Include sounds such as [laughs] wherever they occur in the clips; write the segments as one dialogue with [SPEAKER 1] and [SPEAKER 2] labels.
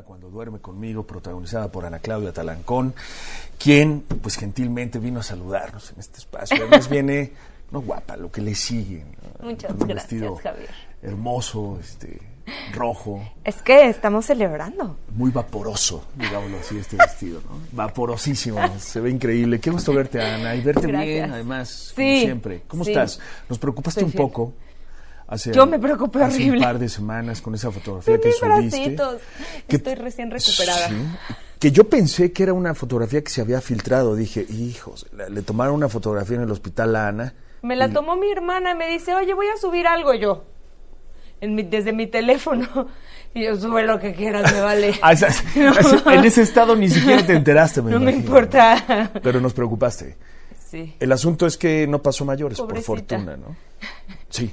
[SPEAKER 1] Llamada Cuando duerme conmigo, protagonizada por Ana Claudia Talancón, quien pues gentilmente vino a saludarnos en este espacio. Además viene, no guapa, lo que le sigue. ¿no?
[SPEAKER 2] Muchas
[SPEAKER 1] un
[SPEAKER 2] gracias,
[SPEAKER 1] vestido
[SPEAKER 2] Javier.
[SPEAKER 1] Hermoso, este, rojo,
[SPEAKER 2] Es que estamos celebrando.
[SPEAKER 1] muy vaporoso, digámoslo así, este vestido, ¿no? Vaporosísimo, se ve increíble. Qué gusto verte, Ana, y verte
[SPEAKER 2] Gracias.
[SPEAKER 1] bien, además, como siempre. ¿Cómo
[SPEAKER 2] sí.
[SPEAKER 1] estás? Nos preocupaste
[SPEAKER 2] Estoy
[SPEAKER 1] un
[SPEAKER 2] fiel.
[SPEAKER 1] poco. Hace,
[SPEAKER 2] Yo me preocupé
[SPEAKER 1] hace
[SPEAKER 2] horrible.
[SPEAKER 1] un par de semanas con esa fotografía que subiste.
[SPEAKER 2] bracitos.
[SPEAKER 1] que-
[SPEAKER 2] Estoy recién recuperada.
[SPEAKER 1] Sí, que yo pensé que era una fotografía que se había filtrado. Dije, hijos, le, tomaron una fotografía en el hospital a Ana.
[SPEAKER 2] Me la
[SPEAKER 1] y-
[SPEAKER 2] tomó mi hermana, me dice, oye, voy a subir algo yo. En mi- desde mi teléfono. [laughs] Y yo, sube lo que quieras, me vale. [laughs]
[SPEAKER 1] Ah, [laughs] en ese estado ni siquiera te enteraste, me
[SPEAKER 2] no me
[SPEAKER 1] imagino.
[SPEAKER 2] importa.
[SPEAKER 1] Pero nos preocupaste.
[SPEAKER 2] Sí.
[SPEAKER 1] El asunto es que no pasó mayores,
[SPEAKER 2] Pobrecita.
[SPEAKER 1] por fortuna, ¿no? Sí,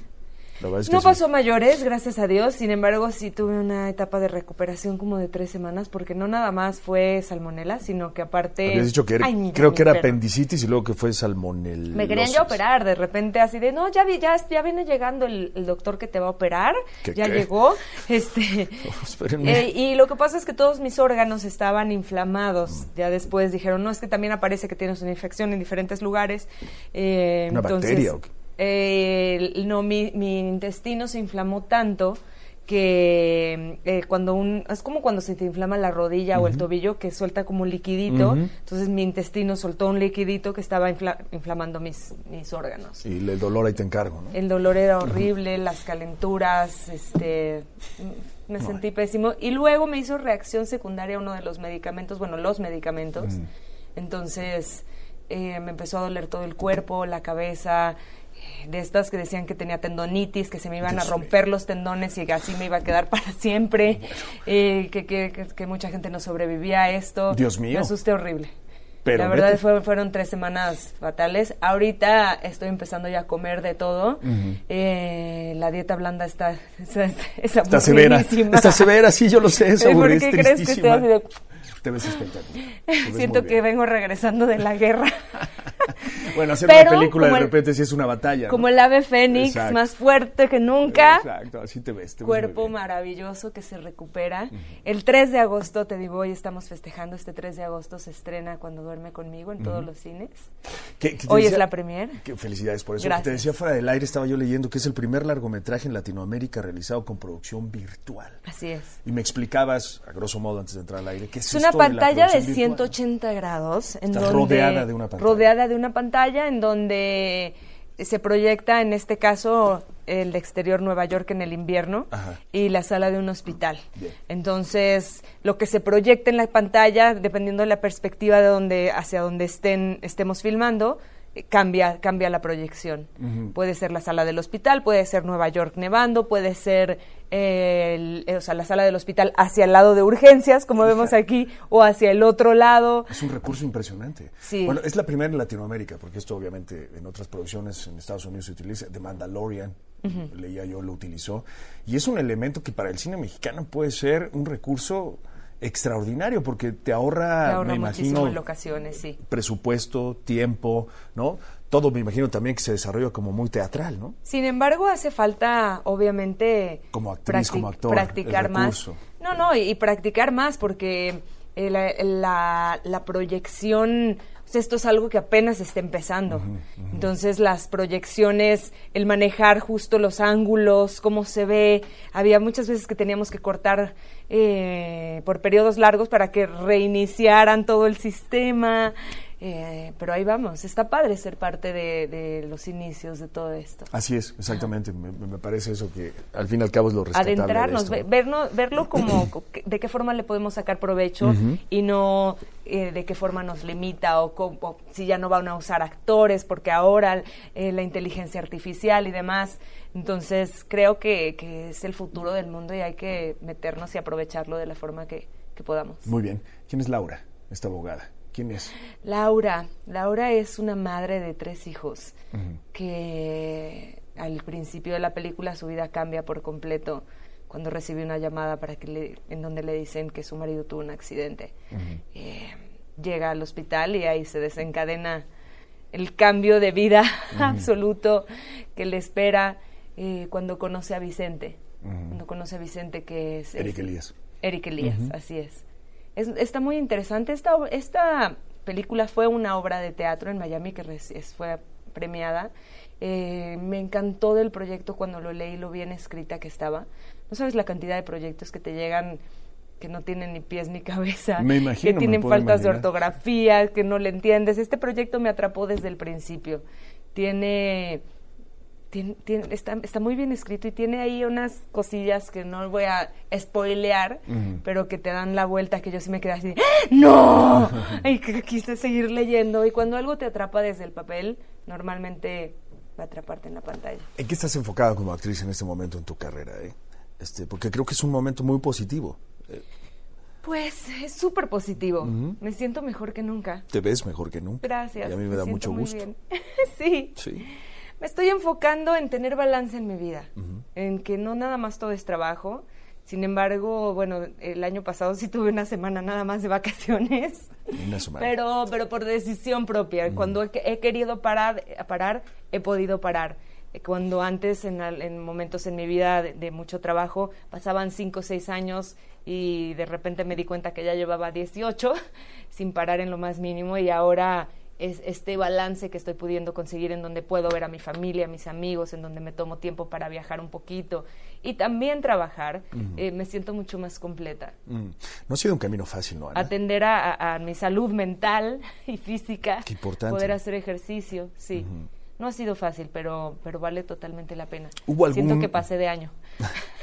[SPEAKER 1] es que
[SPEAKER 2] No
[SPEAKER 1] sí.
[SPEAKER 2] pasó mayores, gracias a Dios. Sin embargo, sí tuve una etapa de recuperación como de tres semanas, porque no nada más fue salmonela, sino que aparte.
[SPEAKER 1] Habías dicho que era-
[SPEAKER 2] Ay, mira,
[SPEAKER 1] creo que era
[SPEAKER 2] perro.
[SPEAKER 1] apendicitis y luego que fue salmonel.
[SPEAKER 2] Me querían ya operar, de repente así de, no, ya vi, ya, ya viene llegando el, el doctor que te va a operar,
[SPEAKER 1] ¿Qué,
[SPEAKER 2] ya
[SPEAKER 1] qué?
[SPEAKER 2] llegó, [laughs] este, [laughs] eh, y lo que pasa es que todos mis órganos estaban inflamados, ya después dijeron, no, es que también aparece que tienes una infección en diferentes lugares, eh,
[SPEAKER 1] ¿Una
[SPEAKER 2] entonces,
[SPEAKER 1] bacteria o qué?
[SPEAKER 2] Eh, no, mi, mi intestino se inflamó tanto que eh, cuando un es como cuando se te inflama la rodilla o el tobillo que suelta como un liquidito. Entonces mi intestino soltó un liquidito que estaba infla- inflamando mis, mis órganos.
[SPEAKER 1] Y el dolor ahí te encargo, ¿no?
[SPEAKER 2] el dolor era horrible las calenturas este mm, me
[SPEAKER 1] No.
[SPEAKER 2] sentí pésimo. Y luego me hizo reacción secundaria uno de los medicamentos bueno los medicamentos. Entonces eh, me empezó a doler todo el cuerpo la cabeza de estas que decían que tenía tendonitis, que se me iban a romper los tendones y que así me iba a quedar [laughs] para siempre, eh, que, que- mucha gente no sobrevivía a esto.
[SPEAKER 1] Dios mío.
[SPEAKER 2] Me asusté horrible.
[SPEAKER 1] Pero
[SPEAKER 2] la verdad fue- fueron tres semanas fatales. Ahorita estoy empezando ya a comer de todo. Eh, la dieta blanda está, está, está
[SPEAKER 1] Está severa. Está severa, sí, yo lo sé, es [laughs]
[SPEAKER 2] ¿Por qué crees que estoy
[SPEAKER 1] tristísima.
[SPEAKER 2] así de-
[SPEAKER 1] Te ves espectacular. Te ves [laughs]
[SPEAKER 2] Siento que vengo regresando de la guerra. [laughs]
[SPEAKER 1] Bueno, hacer
[SPEAKER 2] Pero
[SPEAKER 1] una película de
[SPEAKER 2] el-
[SPEAKER 1] repente sí es una batalla. ¿no?
[SPEAKER 2] Como el ave fénix,
[SPEAKER 1] Exacto.
[SPEAKER 2] más fuerte que nunca.
[SPEAKER 1] Exacto, así te ves. te ves
[SPEAKER 2] Cuerpo
[SPEAKER 1] bien.
[SPEAKER 2] maravilloso que se recupera. El 3 de agosto, te digo, hoy estamos festejando. Este 3 de agosto se estrena Cuando duerme conmigo en todos los cines.
[SPEAKER 1] ¿Qué- qué
[SPEAKER 2] Hoy es
[SPEAKER 1] decía?
[SPEAKER 2] la premier.
[SPEAKER 1] Qué felicidades por eso.
[SPEAKER 2] Gracias.
[SPEAKER 1] Te decía fuera del aire, estaba yo leyendo que es el primer largometraje en Latinoamérica realizado con producción virtual.
[SPEAKER 2] Así es.
[SPEAKER 1] Y me explicabas, a grosso modo, antes de entrar al aire, que es,
[SPEAKER 2] Es una
[SPEAKER 1] esto de la
[SPEAKER 2] pantalla de
[SPEAKER 1] virtual?
[SPEAKER 2] 180 grados. En
[SPEAKER 1] Estás
[SPEAKER 2] donde,
[SPEAKER 1] rodeada de una pantalla.
[SPEAKER 2] Rodeada de una pantalla en donde se proyecta, en este caso, el exterior Nueva York en el invierno
[SPEAKER 1] Ajá.
[SPEAKER 2] y la sala de un hospital.
[SPEAKER 1] Bien.
[SPEAKER 2] Entonces, lo que se proyecta en la pantalla, dependiendo de la perspectiva de donde, hacia donde estén, estemos filmando, cambia, cambia la proyección. Puede ser la sala del hospital, puede ser Nueva York nevando, puede ser eh, el- o sea, la sala del hospital hacia el lado de urgencias, como vemos aquí, o hacia el otro lado.
[SPEAKER 1] Es un recurso impresionante.
[SPEAKER 2] Sí.
[SPEAKER 1] Bueno, es la primera en Latinoamérica, porque esto obviamente en otras producciones en Estados Unidos se utiliza. The Mandalorian, leía yo, lo utilizó. Y es un elemento que para el cine mexicano puede ser un recurso extraordinario, porque te ahorra,
[SPEAKER 2] Te ahorra
[SPEAKER 1] me imagino,
[SPEAKER 2] locaciones, sí.
[SPEAKER 1] presupuesto, tiempo, ¿no? Todo me imagino también que se desarrolla como muy teatral, ¿no?
[SPEAKER 2] Sin embargo, hace falta, obviamente,
[SPEAKER 1] Como actriz, como actor,
[SPEAKER 2] practicar más. No, no, y, y practicar más, porque eh, la, la- la proyección, esto es algo que apenas está empezando. Entonces, las proyecciones, el manejar justo los ángulos, cómo se ve, había muchas veces que teníamos que cortar eh, por periodos largos para que reiniciaran todo el sistema. Eh, pero ahí vamos, está padre ser parte de, los inicios de todo esto.
[SPEAKER 1] Así es, exactamente, me, parece eso que al fin y al cabo es lo rescatable
[SPEAKER 2] Adentrarnos, verlo [clears throat] como de qué forma le podemos sacar provecho y no eh, de qué forma nos limita o, si ya no van a usar actores porque ahora eh, la inteligencia artificial y demás. Entonces creo que, que, es el futuro del mundo y hay que meternos y aprovecharlo de la forma que, que podamos.
[SPEAKER 1] Muy bien. ¿Quién es Laura, esta abogada? ¿Quién es?
[SPEAKER 2] Laura. Laura es una madre de tres hijos que al principio de la película su vida cambia por completo cuando recibe una llamada para que le, en donde le dicen que su marido tuvo un accidente. Eh, llega al hospital y ahí se desencadena el cambio de vida [laughs] absoluto que le espera eh, cuando conoce a Vicente. Cuando conoce a Vicente que es...
[SPEAKER 1] Eric Elías.
[SPEAKER 2] Eric Elías, así es está muy interesante. Esta, esta película fue una obra de teatro en Miami que fue premiada. Eh, me encantó del proyecto cuando lo leí, lo bien escrita que estaba. No sabes la cantidad de proyectos que te llegan que no tienen ni pies ni cabeza,
[SPEAKER 1] me imagino,
[SPEAKER 2] que tienen faltas de ortografía, que no le entiendes. Este proyecto me atrapó desde el principio. Tiene está, está, muy bien escrito y tiene ahí unas cosillas que no voy a spoilear, pero que te dan la vuelta que yo sí me quedé así, ¡No! [laughs] y que quise seguir leyendo. Y cuando algo te atrapa desde el papel, normalmente va a atraparte en la pantalla.
[SPEAKER 1] ¿En qué estás enfocada como actriz en este momento en tu carrera? Eh? Este, porque creo que es un momento muy positivo. Eh,
[SPEAKER 2] pues es súper positivo. Me siento mejor que nunca.
[SPEAKER 1] Te ves mejor que nunca.
[SPEAKER 2] Gracias.
[SPEAKER 1] Y a mí me, da mucho gusto. [laughs]
[SPEAKER 2] sí.
[SPEAKER 1] Sí
[SPEAKER 2] me estoy enfocando en tener balance en mi vida, en que no nada más todo es trabajo. Sin embargo, bueno, el año pasado sí tuve una semana nada más de vacaciones.
[SPEAKER 1] Una semana.
[SPEAKER 2] Pero, pero por decisión propia. Cuando he, querido parar, parar, he podido parar. Cuando antes, en, momentos en mi vida de, de, mucho trabajo, pasaban cinco o seis años y de repente me di cuenta que ya llevaba 18 [laughs] sin parar en lo más mínimo y ahora es este balance que estoy pudiendo conseguir en donde puedo ver a mi familia, a mis amigos, en donde me tomo tiempo para viajar un poquito y también trabajar, eh, me siento mucho más completa.
[SPEAKER 1] No ha sido un camino fácil, ¿no?
[SPEAKER 2] Atender a, mi salud mental [laughs] y física,
[SPEAKER 1] Qué importante.
[SPEAKER 2] poder hacer ejercicio, sí. No ha sido fácil, pero, pero vale totalmente la pena.
[SPEAKER 1] ¿Hubo
[SPEAKER 2] Siento que pasé de año. [laughs]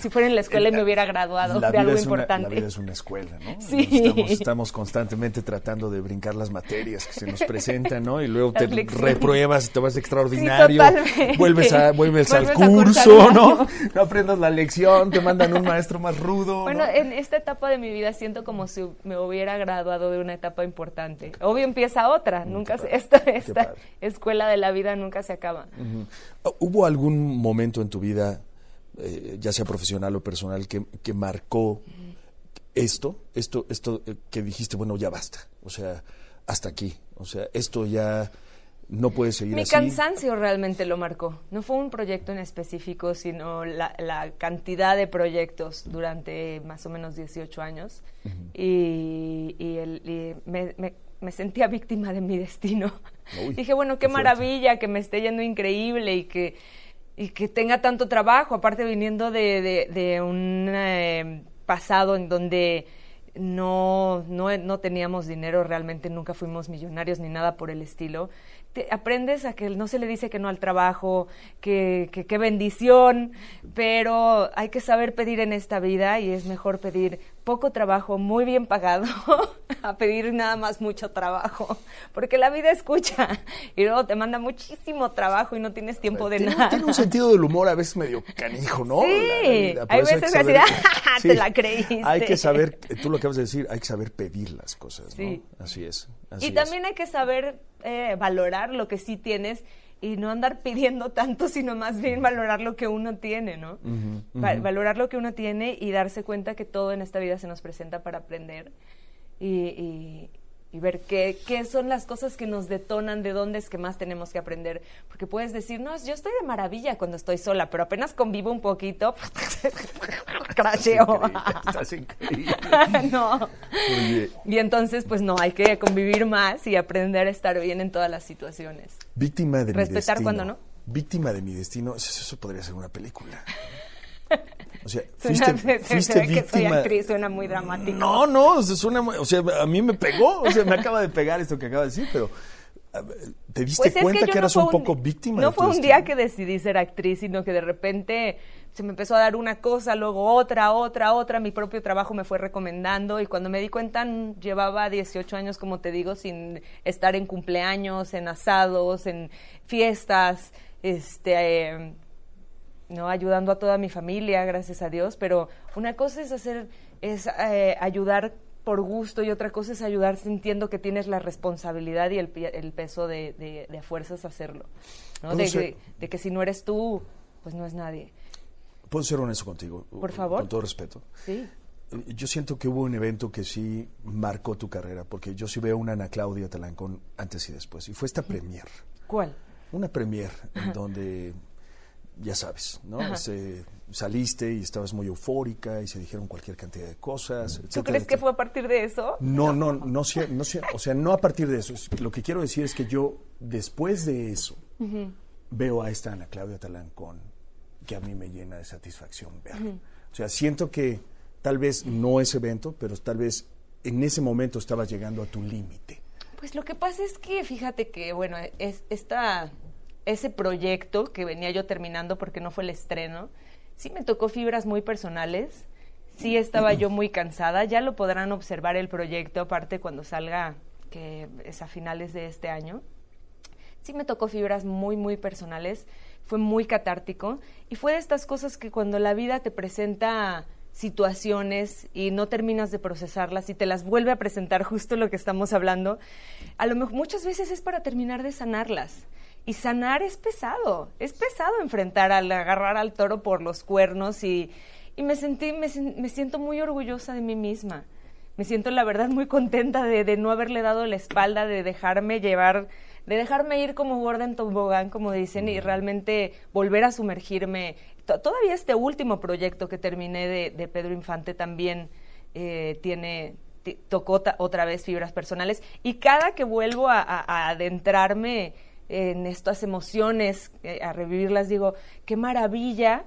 [SPEAKER 2] si fuera en la escuela y me hubiera graduado de algo importante.
[SPEAKER 1] la vida es una escuela, ¿no?
[SPEAKER 2] Sí.
[SPEAKER 1] Estamos, constantemente tratando de brincar las materias que se nos presentan, ¿no? Y luego te repruebas, te vas extraordinario, vuelves, a, vuelves, al curso, ¿no? [laughs] No aprendas la lección, te mandan un maestro más rudo.
[SPEAKER 2] Bueno, en esta etapa de mi vida siento como si me hubiera graduado de una etapa importante. Obvio empieza otra, mm, nunca se, esta, esta escuela de la vida nunca se acaba.
[SPEAKER 1] ¿Hubo algún momento en tu vida eh, ya sea profesional o personal, que, que marcó esto, esto, esto eh, que dijiste, bueno, ya basta, o sea, hasta aquí, o sea, esto ya no puede seguir
[SPEAKER 2] Mi
[SPEAKER 1] así.
[SPEAKER 2] Mi cansancio realmente lo marcó. No fue un proyecto en específico, sino la, la cantidad de proyectos durante más o menos 18 años. Y, y, el, y me, me, me, sentía víctima de mi destino. [laughs] Dije, bueno, qué, qué maravilla, que me esté yendo increíble y que y que tenga tanto trabajo, aparte viniendo de, de, un eh, pasado en donde no, no, no teníamos dinero, realmente nunca fuimos millonarios ni nada por el estilo aprendes a que no se le dice que no al trabajo, que qué bendición, pero hay que saber pedir en esta vida y es mejor pedir poco trabajo, muy bien pagado, [laughs] a pedir nada más mucho trabajo, porque la vida escucha y luego te manda muchísimo trabajo y no tienes tiempo de nada.
[SPEAKER 1] Tiene un sentido del humor a veces medio canijo, ¿no?
[SPEAKER 2] Sí, hay veces que, [laughs] así, te la creíste.
[SPEAKER 1] Hay que saber, tú lo acabas de decir, hay que saber pedir las cosas, ¿no? Así es.
[SPEAKER 2] y también hay que saber eh, valorar lo que sí tienes y no andar pidiendo tanto, sino más bien valorar lo que uno tiene, ¿no? valorar lo que uno tiene y darse cuenta que todo en esta vida se nos presenta para aprender y, y ver qué, qué, son las cosas que nos detonan, de dónde es que más tenemos que aprender. Porque puedes decir, no, yo estoy de maravilla cuando estoy sola, pero apenas convivo un poquito, crasheo.
[SPEAKER 1] Estás increíble. [laughs]
[SPEAKER 2] no. Y entonces, pues no, hay que convivir más y aprender a estar bien en todas las situaciones.
[SPEAKER 1] Víctima de
[SPEAKER 2] Respetar
[SPEAKER 1] mi destino.
[SPEAKER 2] cuando no.
[SPEAKER 1] Víctima de mi destino, eso, eso podría ser una película. [laughs] O sea,
[SPEAKER 2] Suena-
[SPEAKER 1] fuiste, [laughs]
[SPEAKER 2] se-
[SPEAKER 1] fuiste
[SPEAKER 2] se que soy actriz, suena muy dramático.
[SPEAKER 1] No, no, suena muy- o sea, a mí me pegó, o sea, me acaba de pegar esto que acaba de decir, pero ¿te diste
[SPEAKER 2] Pues es
[SPEAKER 1] cuenta que,
[SPEAKER 2] no
[SPEAKER 1] eras un poco víctima?
[SPEAKER 2] No
[SPEAKER 1] de
[SPEAKER 2] fue un día que decidí ser actriz, sino que de repente se me empezó a dar una cosa, luego otra, otra, otra. Mi propio trabajo me fue recomendando y cuando me di cuenta llevaba 18 años, como te digo, sin estar en cumpleaños, en asados, en fiestas, este, eh, no ayudando a toda mi familia, gracias a Dios. Pero una cosa es hacer, es eh, ayudar por gusto y otra cosa es ayudar sintiendo que tienes la responsabilidad y el, el peso de, de, de a fuerzas hacerlo. ¿no?
[SPEAKER 1] ¿Puedo
[SPEAKER 2] De, de que si no eres tú, pues no es nadie.
[SPEAKER 1] Puedo ser honesto contigo.
[SPEAKER 2] Por favor.
[SPEAKER 1] Con todo respeto.
[SPEAKER 2] Sí.
[SPEAKER 1] Yo siento que hubo un evento que sí marcó tu carrera, porque yo sí veo una Ana Claudia Talancón antes y después, y fue esta premier.
[SPEAKER 2] ¿Cuál?
[SPEAKER 1] Una premier en donde, ya sabes, ¿no? Este, saliste y estabas muy eufórica y se dijeron cualquier cantidad de cosas.
[SPEAKER 2] ¿Tú
[SPEAKER 1] etcétera,
[SPEAKER 2] crees que fue a partir de eso?
[SPEAKER 1] No, no, no, no o sea, no a partir de eso. Es- Lo que quiero decir es que yo, después de eso, veo a esta Ana Claudia Talancón que a mí me llena de satisfacción ver. O sea, siento que tal vez no ese evento, pero tal vez en ese momento estabas llegando a tu límite.
[SPEAKER 2] Pues lo que pasa es que, fíjate que, bueno, es, esta, ese proyecto que venía yo terminando porque no fue el estreno, sí me tocó fibras muy personales, sí estaba yo muy cansada, ya lo podrán observar el proyecto, aparte cuando salga, que es a finales de este año. Sí me tocó fibras muy, muy personales, fue muy catártico y fue de estas cosas que cuando la vida te presenta situaciones y no terminas de procesarlas y te las vuelve a presentar justo lo que estamos hablando, a lo mejor muchas veces es para terminar de sanarlas. Y sanar es pesado, es pesado enfrentar al agarrar al toro por los cuernos y, y me sentí, me, me siento muy orgullosa de mí misma. Me siento la verdad muy contenta de, de no haberle dado la espalda, de dejarme llevar, de dejarme ir como gorda en tobogán, como dicen, y realmente volver a sumergirme. To- Todavía este último proyecto que terminé de, de Pedro Infante también eh, tiene ti- tocó otra vez fibras personales y cada que vuelvo a, a- a adentrarme en estas emociones, eh, a revivirlas, digo, qué maravilla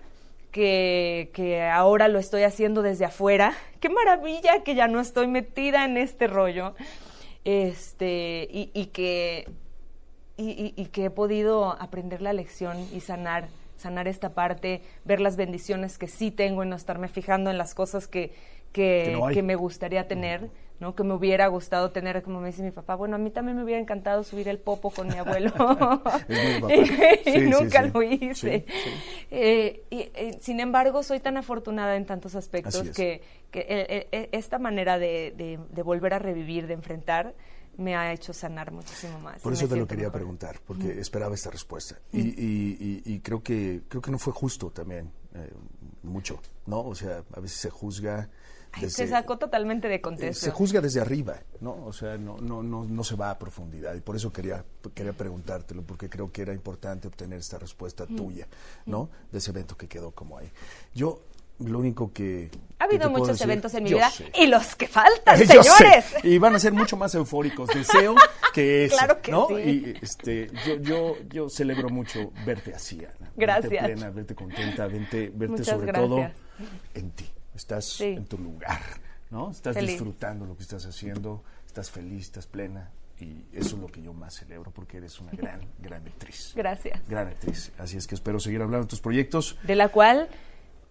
[SPEAKER 2] que, que ahora lo estoy haciendo desde afuera. Qué maravilla que ya no estoy metida en este rollo. Este, y, y que, y, y- y que he podido aprender la lección y sanar, sanar esta parte, ver las bendiciones que sí tengo y no estarme fijando en las cosas que, que,
[SPEAKER 1] Que no hay.
[SPEAKER 2] que me gustaría tener. ¿no? que me hubiera gustado tener, como me dice mi papá, bueno, a mí también me hubiera encantado subir el popo con mi abuelo. [laughs] [laughs] Y
[SPEAKER 1] papá. Sí, sí,
[SPEAKER 2] nunca lo hice. Eh, y, eh, sin embargo, soy tan afortunada en tantos aspectos
[SPEAKER 1] es.
[SPEAKER 2] que, que eh, eh, esta manera de, de- de volver a revivir, de enfrentar, me ha hecho sanar muchísimo más.
[SPEAKER 1] Por eso te lo quería
[SPEAKER 2] mejor.
[SPEAKER 1] preguntar, porque esperaba esta respuesta. Y, y- y- y creo que creo que no fue justo también, eh, mucho, ¿no? O sea, a veces se juzga...
[SPEAKER 2] Ay, se sacó totalmente de
[SPEAKER 1] eh,
[SPEAKER 2] contexto.
[SPEAKER 1] se juzga desde arriba, ¿no? O sea, no, no, no, no se va a profundidad. Y por eso quería, quería preguntártelo, porque creo que era importante obtener esta respuesta tuya, ¿no? De ese evento que quedó como ahí. Yo, lo único que...
[SPEAKER 2] ha habido muchos
[SPEAKER 1] decir-
[SPEAKER 2] eventos en mi vida
[SPEAKER 1] sé.
[SPEAKER 2] y los que faltan, [laughs]
[SPEAKER 1] Yo sé,
[SPEAKER 2] señores.
[SPEAKER 1] y van a ser mucho más eufóricos. Deseo que [laughs] eso,
[SPEAKER 2] Claro que
[SPEAKER 1] ¿no?
[SPEAKER 2] sí.
[SPEAKER 1] Y este, yo, yo, yo celebro mucho verte así, Ana.
[SPEAKER 2] Gracias.
[SPEAKER 1] Verte plena, verte contenta, verte, verte
[SPEAKER 2] Muchas
[SPEAKER 1] sobre
[SPEAKER 2] gracias.
[SPEAKER 1] todo en ti. Estás
[SPEAKER 2] Sí.
[SPEAKER 1] en tu lugar, ¿no? Estás
[SPEAKER 2] Feliz.
[SPEAKER 1] disfrutando lo que estás haciendo, estás feliz, estás plena. Y eso es lo que yo más celebro porque eres una gran, [laughs] gran actriz.
[SPEAKER 2] Gracias.
[SPEAKER 1] Gran actriz. Así es que espero seguir hablando de tus proyectos.
[SPEAKER 2] De la cual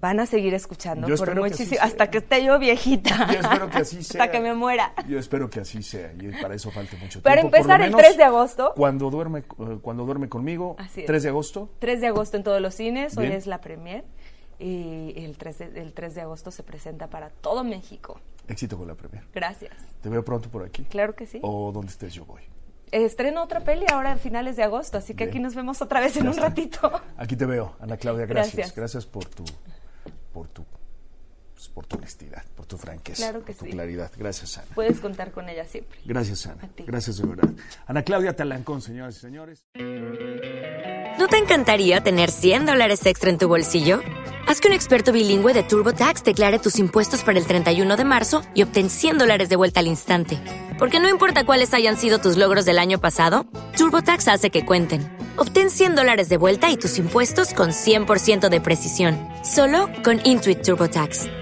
[SPEAKER 2] van a seguir escuchando
[SPEAKER 1] Yo
[SPEAKER 2] por
[SPEAKER 1] que
[SPEAKER 2] muchísimo,
[SPEAKER 1] sea.
[SPEAKER 2] hasta que esté yo viejita.
[SPEAKER 1] Yo espero que así [laughs] sea.
[SPEAKER 2] Hasta que me muera.
[SPEAKER 1] Yo espero que así sea y para eso falte mucho
[SPEAKER 2] Para
[SPEAKER 1] tiempo. Por
[SPEAKER 2] empezar, el
[SPEAKER 1] menos
[SPEAKER 2] 3 de agosto.
[SPEAKER 1] Cuando duerme, eh, cuando duerme conmigo,
[SPEAKER 2] Así es.
[SPEAKER 1] 3 de agosto.
[SPEAKER 2] 3 de agosto en todos los cines, hoy
[SPEAKER 1] Bien.
[SPEAKER 2] es la premier. Y el 3, de, el 3 de agosto se presenta para todo México.
[SPEAKER 1] Éxito con la premier.
[SPEAKER 2] Gracias.
[SPEAKER 1] Te veo pronto por aquí.
[SPEAKER 2] Claro que sí.
[SPEAKER 1] O donde estés yo voy.
[SPEAKER 2] Estreno otra peli ahora en finales de agosto, así que
[SPEAKER 1] Bien.
[SPEAKER 2] aquí nos vemos otra vez en
[SPEAKER 1] Ya
[SPEAKER 2] un ratito.
[SPEAKER 1] Aquí te veo, Ana Claudia. Gracias.
[SPEAKER 2] Gracias.
[SPEAKER 1] Gracias, por tu, pues, por tu honestidad, por tu franqueza,
[SPEAKER 2] Claro que
[SPEAKER 1] por tu
[SPEAKER 2] sí.
[SPEAKER 1] claridad. Gracias, Ana.
[SPEAKER 2] Puedes contar con ella siempre.
[SPEAKER 1] Gracias, Ana.
[SPEAKER 2] A ti.
[SPEAKER 1] Gracias de verdad. Ana Claudia Talancón, señoras y señores.
[SPEAKER 3] ¿No te encantaría tener 100 dólares extra en tu bolsillo? Haz que un experto bilingüe de TurboTax declare tus impuestos para el 31 de marzo y obtén 100 dólares de vuelta al instante. Porque no importa cuáles hayan sido tus logros del año pasado, TurboTax hace que cuenten. Obtén 100 dólares de vuelta y tus impuestos con 100% de precisión, solo con Intuit TurboTax.